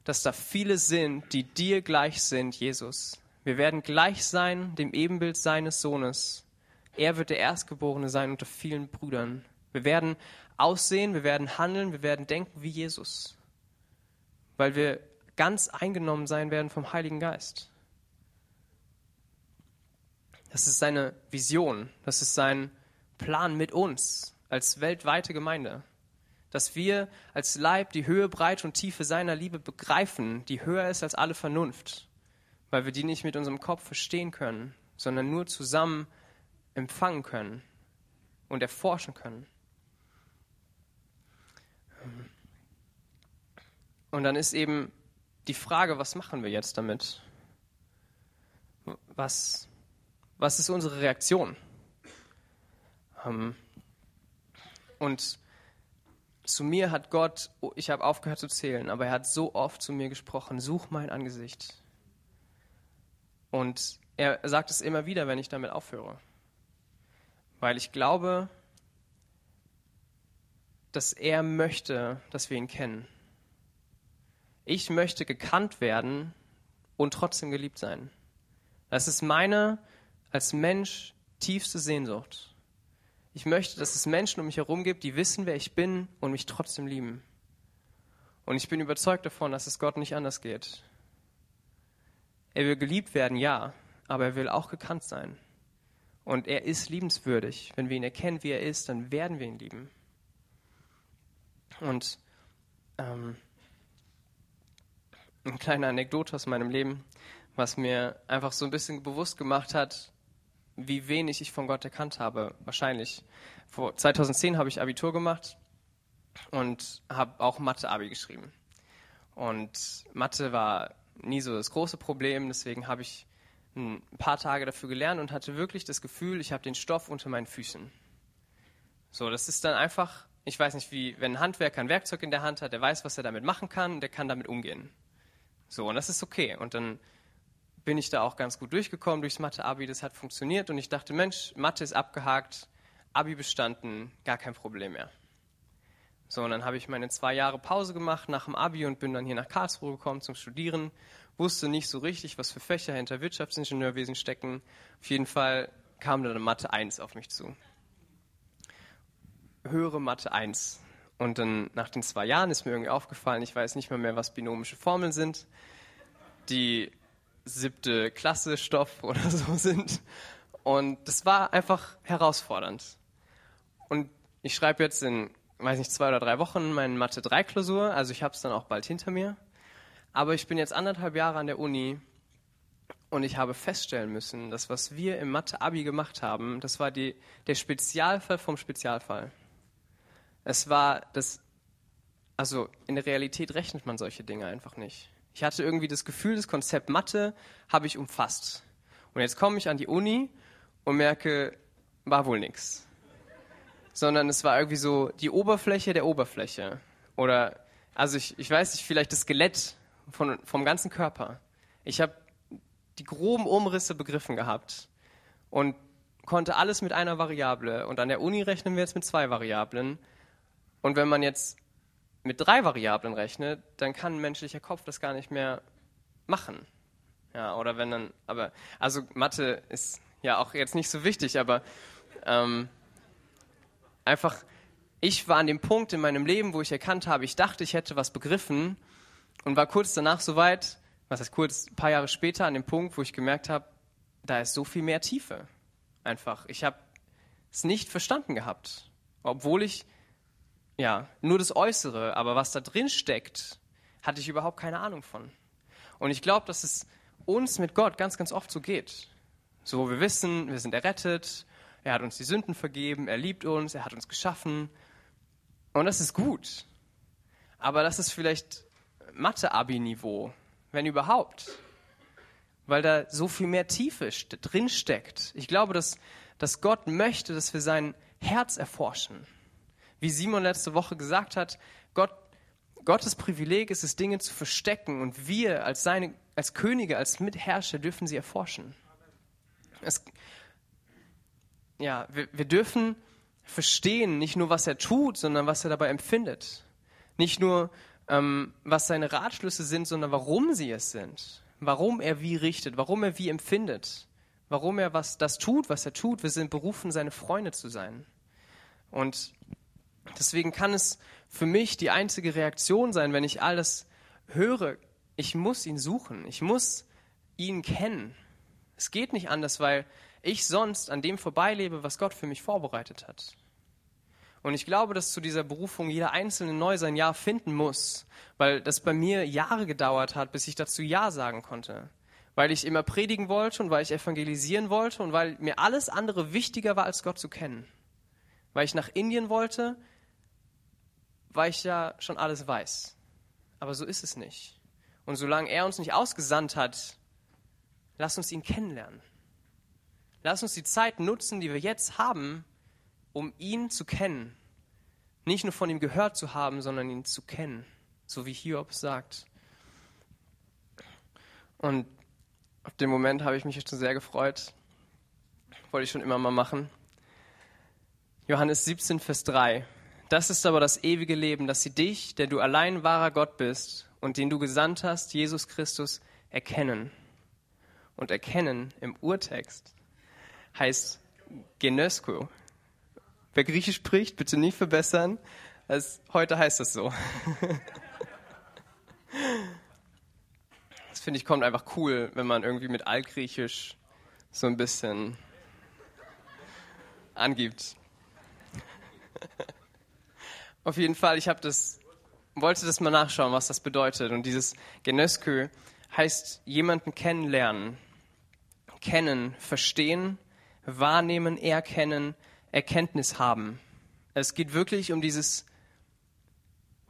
dass da viele sind, die dir gleich sind, Jesus. Wir werden gleich sein dem Ebenbild seines Sohnes. Er wird der Erstgeborene sein unter vielen Brüdern. Wir werden aussehen, wir werden handeln, wir werden denken wie Jesus, weil wir ganz eingenommen sein werden vom Heiligen Geist. Das ist seine Vision, das ist sein Plan mit uns als weltweite Gemeinde. Dass wir als Leib die Höhe, Breite und Tiefe seiner Liebe begreifen, die höher ist als alle Vernunft, weil wir die nicht mit unserem Kopf verstehen können, sondern nur zusammen empfangen können und erforschen können. Und dann ist eben die Frage, was machen wir jetzt damit? Was, was ist unsere Reaktion? Ähm, und zu mir hat Gott, oh, ich habe aufgehört zu zählen, aber er hat so oft zu mir gesprochen, such mein Angesicht. Und er sagt es immer wieder, wenn ich damit aufhöre. Weil ich glaube, dass er möchte, dass wir ihn kennen. Ich möchte gekannt werden und trotzdem geliebt sein. Das ist meine als Mensch tiefste Sehnsucht. Ich möchte, dass es Menschen um mich herum gibt, die wissen, wer ich bin und mich trotzdem lieben. Und ich bin überzeugt davon, dass es Gott nicht anders geht. Er will geliebt werden, ja, aber er will auch gekannt sein. Und er ist liebenswürdig. Wenn wir ihn erkennen, wie er ist, dann werden wir ihn lieben. Und ähm, eine kleine Anekdote aus meinem Leben, was mir einfach so ein bisschen bewusst gemacht hat, wie wenig ich von Gott erkannt habe. Wahrscheinlich. Vor 2010 habe ich Abitur gemacht und habe auch Mathe-Abi geschrieben. Und Mathe war nie so das große Problem, deswegen habe ich ein paar Tage dafür gelernt und hatte wirklich das Gefühl, ich habe den Stoff unter meinen Füßen. So, das ist dann einfach, ich weiß nicht, wie, wenn ein Handwerker ein Werkzeug in der Hand hat, der weiß, was er damit machen kann, der kann damit umgehen. So, und das ist okay. Und dann bin ich da auch ganz gut durchgekommen durchs Mathe-Abi, das hat funktioniert und ich dachte, Mensch, Mathe ist abgehakt, Abi bestanden, gar kein Problem mehr. So, und dann habe ich meine zwei Jahre Pause gemacht nach dem Abi und bin dann hier nach Karlsruhe gekommen zum Studieren. Wusste nicht so richtig, was für Fächer hinter Wirtschaftsingenieurwesen stecken. Auf jeden Fall kam dann Mathe 1 auf mich zu. Höhere Mathe 1. Und dann nach den zwei Jahren ist mir irgendwie aufgefallen, ich weiß nicht mehr mehr, was binomische Formeln sind, die siebte Klasse Stoff oder so sind. Und das war einfach herausfordernd. Und ich schreibe jetzt in, weiß nicht, zwei oder drei Wochen meine Mathe 3 Klausur, also ich habe es dann auch bald hinter mir. Aber ich bin jetzt anderthalb Jahre an der Uni und ich habe feststellen müssen, dass was wir im Mathe-Abi gemacht haben, das war die, der Spezialfall vom Spezialfall. Es war das, also in der Realität rechnet man solche Dinge einfach nicht. Ich hatte irgendwie das Gefühl, das Konzept Mathe habe ich umfasst. Und jetzt komme ich an die Uni und merke, war wohl nichts. Sondern es war irgendwie so die Oberfläche der Oberfläche. Oder, also ich, ich weiß nicht, vielleicht das Skelett von, vom ganzen Körper. Ich habe die groben Umrisse begriffen gehabt und konnte alles mit einer Variable. Und an der Uni rechnen wir jetzt mit zwei Variablen. Und wenn man jetzt mit drei Variablen rechnet, dann kann ein menschlicher Kopf das gar nicht mehr machen. Ja, oder wenn dann, aber, also Mathe ist ja auch jetzt nicht so wichtig, aber ähm, einfach, ich war an dem Punkt in meinem Leben, wo ich erkannt habe, ich dachte, ich hätte was begriffen und war kurz danach so weit, was heißt kurz, ein paar Jahre später an dem Punkt, wo ich gemerkt habe, da ist so viel mehr Tiefe. Einfach, ich habe es nicht verstanden gehabt, obwohl ich ja, nur das Äußere, aber was da drin steckt, hatte ich überhaupt keine Ahnung von. Und ich glaube, dass es uns mit Gott ganz, ganz oft so geht. So, wir wissen, wir sind errettet, er hat uns die Sünden vergeben, er liebt uns, er hat uns geschaffen. Und das ist gut. Aber das ist vielleicht Mathe-Abi-Niveau, wenn überhaupt. Weil da so viel mehr Tiefe drin steckt. Ich glaube, dass, dass Gott möchte, dass wir sein Herz erforschen wie Simon letzte Woche gesagt hat, Gott, Gottes Privileg ist es, Dinge zu verstecken und wir als, seine, als Könige, als Mitherrscher dürfen sie erforschen. Es, ja, wir, wir dürfen verstehen, nicht nur was er tut, sondern was er dabei empfindet. Nicht nur, ähm, was seine Ratschlüsse sind, sondern warum sie es sind. warum er wie richtet, warum er wie empfindet, warum er was das tut, was er tut. Wir sind berufen, seine Freunde zu sein. Und deswegen kann es für mich die einzige Reaktion sein, wenn ich alles höre. Ich muss ihn suchen. Ich muss ihn kennen. Es geht nicht anders, weil ich sonst an dem vorbeilebe, was Gott für mich vorbereitet hat. Und ich glaube, dass zu dieser Berufung jeder Einzelne neu sein Ja finden muss, weil das bei mir Jahre gedauert hat, bis ich dazu Ja sagen konnte. Weil ich immer predigen wollte und weil ich evangelisieren wollte und weil mir alles andere wichtiger war, als Gott zu kennen. Weil ich nach Indien wollte, weil ich ja schon alles weiß. Aber so ist es nicht. Und solange er uns nicht ausgesandt hat, lass uns ihn kennenlernen. Lass uns die Zeit nutzen, die wir jetzt haben, um ihn zu kennen. Nicht nur von ihm gehört zu haben, sondern ihn zu kennen, so wie Hiob sagt. Und auf den Moment habe ich mich schon sehr gefreut. Wollte ich schon immer mal machen. Johannes 17, Vers 3. Das ist aber das ewige Leben, dass sie dich, der du allein wahrer Gott bist und den du gesandt hast, Jesus Christus, erkennen. Und erkennen im Urtext heißt Genosko. Wer Griechisch spricht, bitte nicht verbessern. Also, heute heißt das so. Das finde ich kommt einfach cool, wenn man irgendwie mit Altgriechisch so ein bisschen angibt. Auf jeden Fall, ich das, wollte das mal nachschauen, was das bedeutet. Und dieses Genöskö heißt jemanden kennenlernen, kennen, verstehen, wahrnehmen, erkennen, Erkenntnis haben. Es geht wirklich um dieses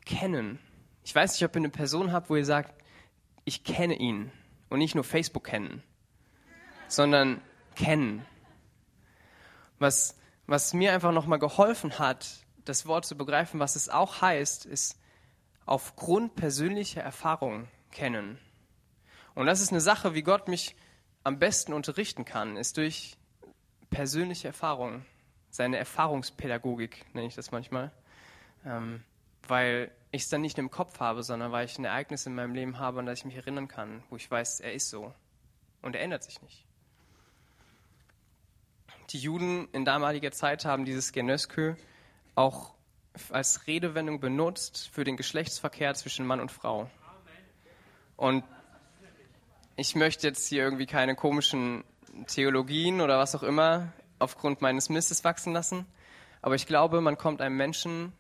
Kennen. Ich weiß nicht, ob ihr eine Person habt, wo ihr sagt, ich kenne ihn und nicht nur Facebook kennen, sondern kennen. Was, was mir einfach nochmal geholfen hat, das Wort zu begreifen, was es auch heißt, ist aufgrund persönlicher Erfahrung kennen. Und das ist eine Sache, wie Gott mich am besten unterrichten kann, ist durch persönliche Erfahrung, seine Erfahrungspädagogik nenne ich das manchmal, ähm, weil ich es dann nicht im Kopf habe, sondern weil ich ein Ereignis in meinem Leben habe, an das ich mich erinnern kann, wo ich weiß, er ist so und er ändert sich nicht. Die Juden in damaliger Zeit haben dieses Genöskö auch als Redewendung benutzt für den Geschlechtsverkehr zwischen Mann und Frau. Und ich möchte jetzt hier irgendwie keine komischen Theologien oder was auch immer aufgrund meines Mistes wachsen lassen, aber ich glaube, man kommt einem Menschen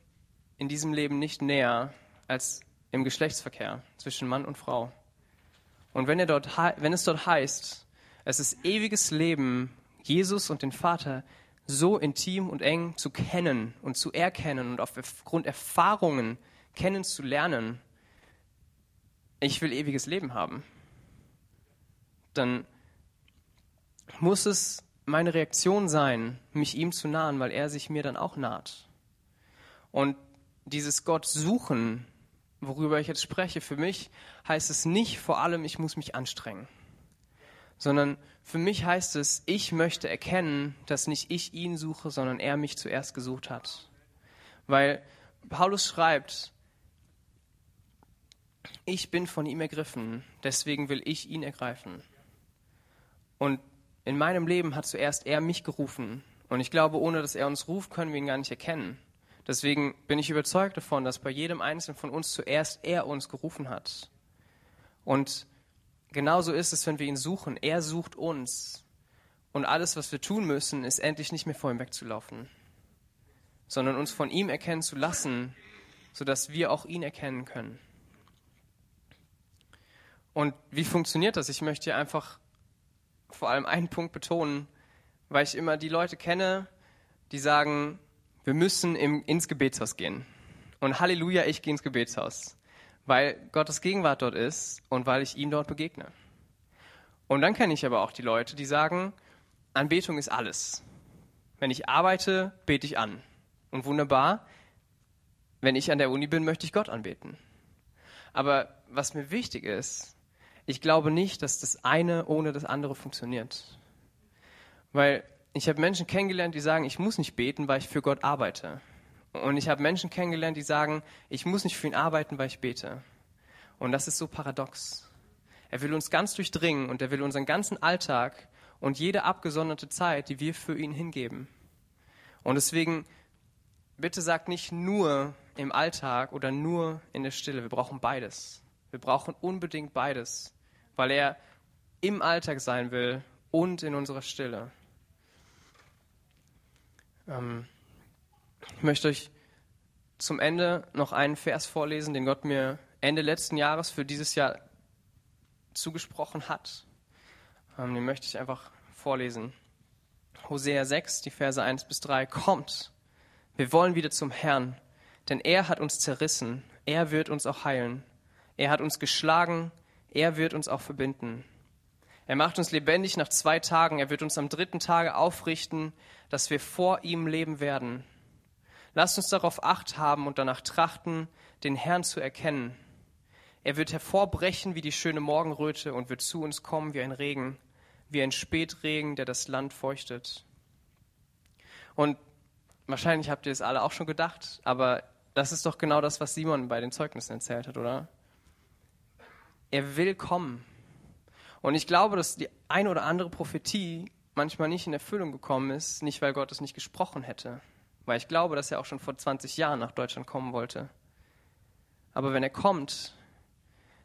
in diesem Leben nicht näher als im Geschlechtsverkehr zwischen Mann und Frau. Und wenn, dort, wenn es dort heißt, es ist ewiges Leben, Jesus und den Vater so intim und eng zu kennen und zu erkennen und aufgrund Erfahrungen kennenzulernen, ich will ewiges Leben haben, dann muss es meine Reaktion sein, mich ihm zu nahen, weil er sich mir dann auch naht. Und dieses Gott suchen, worüber ich jetzt spreche, für mich heißt es nicht vor allem, ich muss mich anstrengen, sondern für mich heißt es, ich möchte erkennen, dass nicht ich ihn suche, sondern er mich zuerst gesucht hat. Weil Paulus schreibt, ich bin von ihm ergriffen, deswegen will ich ihn ergreifen. Und in meinem Leben hat zuerst er mich gerufen. Und ich glaube, ohne dass er uns ruft, können wir ihn gar nicht erkennen. Deswegen bin ich überzeugt davon, dass bei jedem Einzelnen von uns zuerst er uns gerufen hat. Und genauso ist es, wenn wir ihn suchen. Er sucht uns. Und alles, was wir tun müssen, ist endlich nicht mehr vor ihm wegzulaufen, sondern uns von ihm erkennen zu lassen, sodass wir auch ihn erkennen können. Und wie funktioniert das? Ich möchte hier einfach vor allem einen Punkt betonen, weil ich immer die Leute kenne, die sagen, wir müssen im, ins Gebetshaus gehen. Und Halleluja, ich gehe ins Gebetshaus, weil Gottes Gegenwart dort ist und weil ich ihm dort begegne. Und dann kenne ich aber auch die Leute, die sagen, Anbetung ist alles. Wenn ich arbeite, bete ich an. Und wunderbar, wenn ich an der Uni bin, möchte ich Gott anbeten. Aber was mir wichtig ist, ich glaube nicht, dass das eine ohne das andere funktioniert. Weil ich habe Menschen kennengelernt, die sagen, ich muss nicht beten, weil ich für Gott arbeite. Und ich habe Menschen kennengelernt, die sagen, ich muss nicht für ihn arbeiten, weil ich bete. Und das ist so paradox. Er will uns ganz durchdringen und er will unseren ganzen Alltag und jede abgesonderte Zeit, die wir für ihn hingeben. Und deswegen, bitte sagt nicht nur im Alltag oder nur in der Stille. Wir brauchen beides. Wir brauchen unbedingt beides, weil er im Alltag sein will und in unserer Stille. Ähm, ich möchte euch zum Ende noch einen Vers vorlesen, den Gott mir Ende letzten Jahres für dieses Jahr zugesprochen hat. Ähm, den möchte ich einfach vorlesen. Hosea 6, die Verse 1 bis 3. Kommt, wir wollen wieder zum Herrn, denn er hat uns zerrissen, er wird uns auch heilen. Er hat uns geschlagen, er wird uns auch verbinden. Er macht uns lebendig nach zwei Tagen, er wird uns am dritten Tage aufrichten, dass wir vor ihm leben werden. Lasst uns darauf acht haben und danach trachten, den Herrn zu erkennen. Er wird hervorbrechen wie die schöne Morgenröte und wird zu uns kommen wie ein Regen, wie ein Spätregen, der das Land feuchtet. Und wahrscheinlich habt ihr es alle auch schon gedacht, aber das ist doch genau das, was Simon bei den Zeugnissen erzählt hat, oder? Er will kommen. Und ich glaube, dass die eine oder andere Prophetie manchmal nicht in Erfüllung gekommen ist, nicht weil Gott es nicht gesprochen hätte, weil ich glaube, dass er auch schon vor 20 Jahren nach Deutschland kommen wollte. Aber wenn er kommt,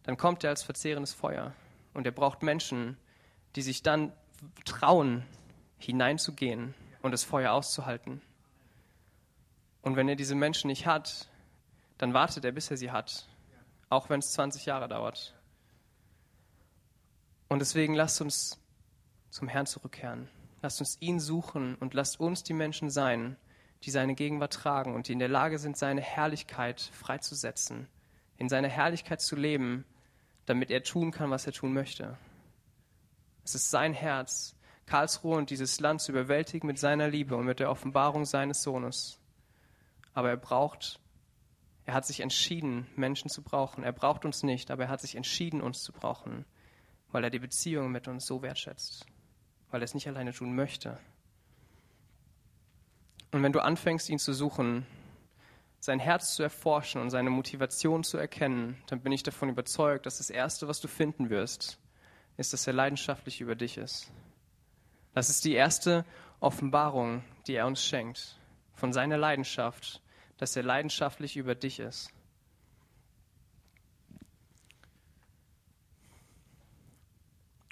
dann kommt er als verzehrendes Feuer. Und er braucht Menschen, die sich dann trauen, hineinzugehen und das Feuer auszuhalten. Und wenn er diese Menschen nicht hat, dann wartet er, bis er sie hat, auch wenn es 20 Jahre dauert. Und deswegen lasst uns zum Herrn zurückkehren. Lasst uns ihn suchen und lasst uns die Menschen sein, die seine Gegenwart tragen und die in der Lage sind, seine Herrlichkeit freizusetzen, in seiner Herrlichkeit zu leben damit er tun kann, was er tun möchte. Es ist sein Herz, Karlsruhe und dieses Land zu überwältigen mit seiner Liebe und mit der Offenbarung seines Sohnes. Aber er braucht, er hat sich entschieden, Menschen zu brauchen. Er braucht uns nicht, aber er hat sich entschieden, uns zu brauchen, weil er die Beziehung mit uns so wertschätzt, weil er es nicht alleine tun möchte. Und wenn du anfängst, ihn zu suchen, sein Herz zu erforschen und seine Motivation zu erkennen, dann bin ich davon überzeugt, dass das Erste, was du finden wirst, ist, dass er leidenschaftlich über dich ist. Das ist die erste Offenbarung, die er uns schenkt, von seiner Leidenschaft, dass er leidenschaftlich über dich ist.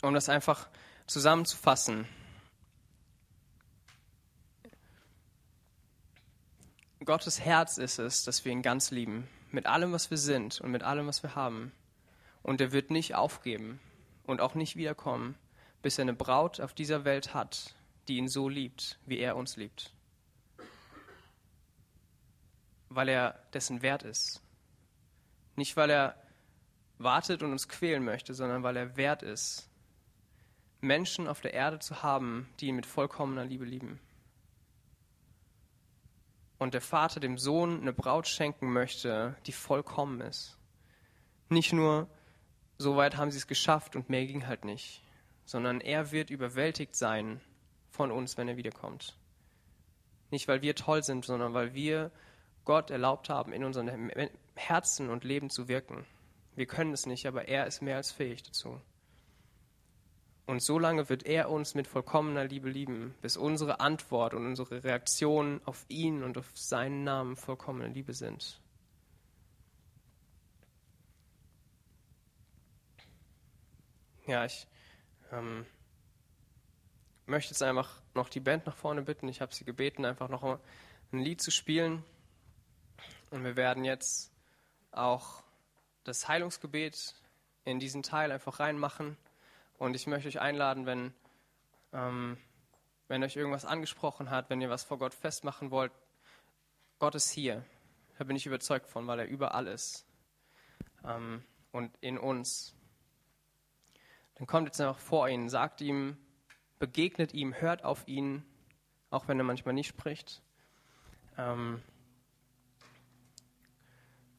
Um das einfach zusammenzufassen, Gottes Herz ist es, dass wir ihn ganz lieben, mit allem, was wir sind und mit allem, was wir haben. Und er wird nicht aufgeben und auch nicht wiederkommen, bis er eine Braut auf dieser Welt hat, die ihn so liebt, wie er uns liebt. Weil er dessen wert ist. Nicht, weil er wartet und uns quälen möchte, sondern weil er wert ist, Menschen auf der Erde zu haben, die ihn mit vollkommener Liebe lieben und der Vater dem Sohn eine Braut schenken möchte, die vollkommen ist. Nicht nur, so weit haben sie es geschafft und mehr ging halt nicht, sondern er wird überwältigt sein von uns, wenn er wiederkommt. Nicht, weil wir toll sind, sondern weil wir Gott erlaubt haben, in unseren Herzen und Leben zu wirken. Wir können es nicht, aber er ist mehr als fähig dazu. Und so lange wird er uns mit vollkommener Liebe lieben, bis unsere Antwort und unsere Reaktion auf ihn und auf seinen Namen vollkommene Liebe sind. Ja, ich ähm, möchte jetzt einfach noch die Band nach vorne bitten. Ich habe sie gebeten, einfach noch ein Lied zu spielen. Und wir werden jetzt auch das Heilungsgebet in diesen Teil einfach reinmachen. Und ich möchte euch einladen, wenn, ähm, wenn euch irgendwas angesprochen hat, wenn ihr was vor Gott festmachen wollt, Gott ist hier. Da bin ich überzeugt von, weil er überall ist. Ähm, und in uns. Dann kommt jetzt einfach vor ihn, sagt ihm, begegnet ihm, hört auf ihn, auch wenn er manchmal nicht spricht. Ähm,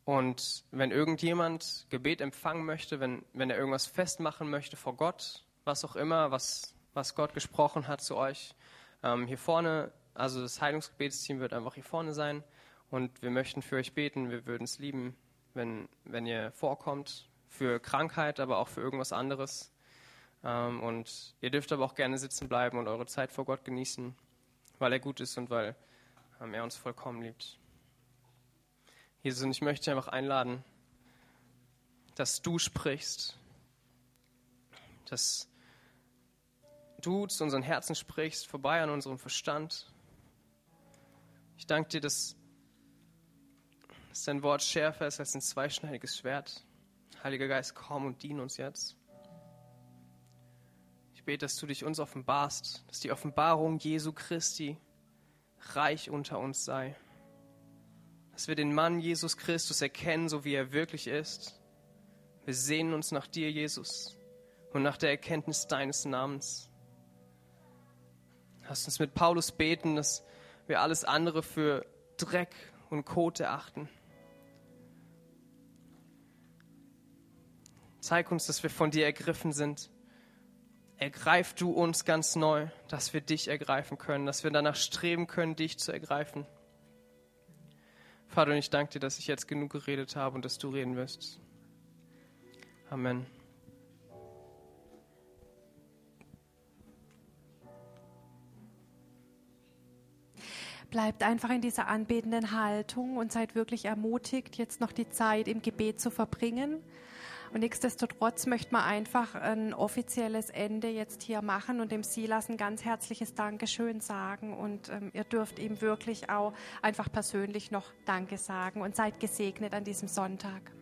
und wenn irgendjemand Gebet empfangen möchte, wenn, wenn er irgendwas festmachen möchte vor Gott, was auch immer, was, was Gott gesprochen hat zu euch, ähm, hier vorne, also das Heilungsgebetsteam wird einfach hier vorne sein und wir möchten für euch beten. Wir würden es lieben, wenn, wenn ihr vorkommt, für Krankheit, aber auch für irgendwas anderes. Ähm, und ihr dürft aber auch gerne sitzen bleiben und eure Zeit vor Gott genießen, weil er gut ist und weil ähm, er uns vollkommen liebt. Jesus, und ich möchte dich einfach einladen, dass du sprichst, dass du zu unseren Herzen sprichst, vorbei an unserem Verstand. Ich danke dir, dass, dass dein Wort schärfer ist als ein zweischneidiges Schwert. Heiliger Geist, komm und dien uns jetzt. Ich bete, dass du dich uns offenbarst, dass die Offenbarung Jesu Christi reich unter uns sei. Dass wir den Mann Jesus Christus erkennen, so wie er wirklich ist. Wir sehnen uns nach dir, Jesus, und nach der Erkenntnis deines Namens. Lass uns mit Paulus beten, dass wir alles andere für Dreck und Kot erachten. Zeig uns, dass wir von dir ergriffen sind. Ergreif du uns ganz neu, dass wir dich ergreifen können, dass wir danach streben können, dich zu ergreifen. Vater, und ich danke dir, dass ich jetzt genug geredet habe und dass du reden wirst. Amen. Bleibt einfach in dieser anbetenden Haltung und seid wirklich ermutigt, jetzt noch die Zeit im Gebet zu verbringen. Nichtsdestotrotz möchte man einfach ein offizielles Ende jetzt hier machen und dem Silas ein ganz herzliches Dankeschön sagen. Und ähm, ihr dürft ihm wirklich auch einfach persönlich noch Danke sagen und seid gesegnet an diesem Sonntag.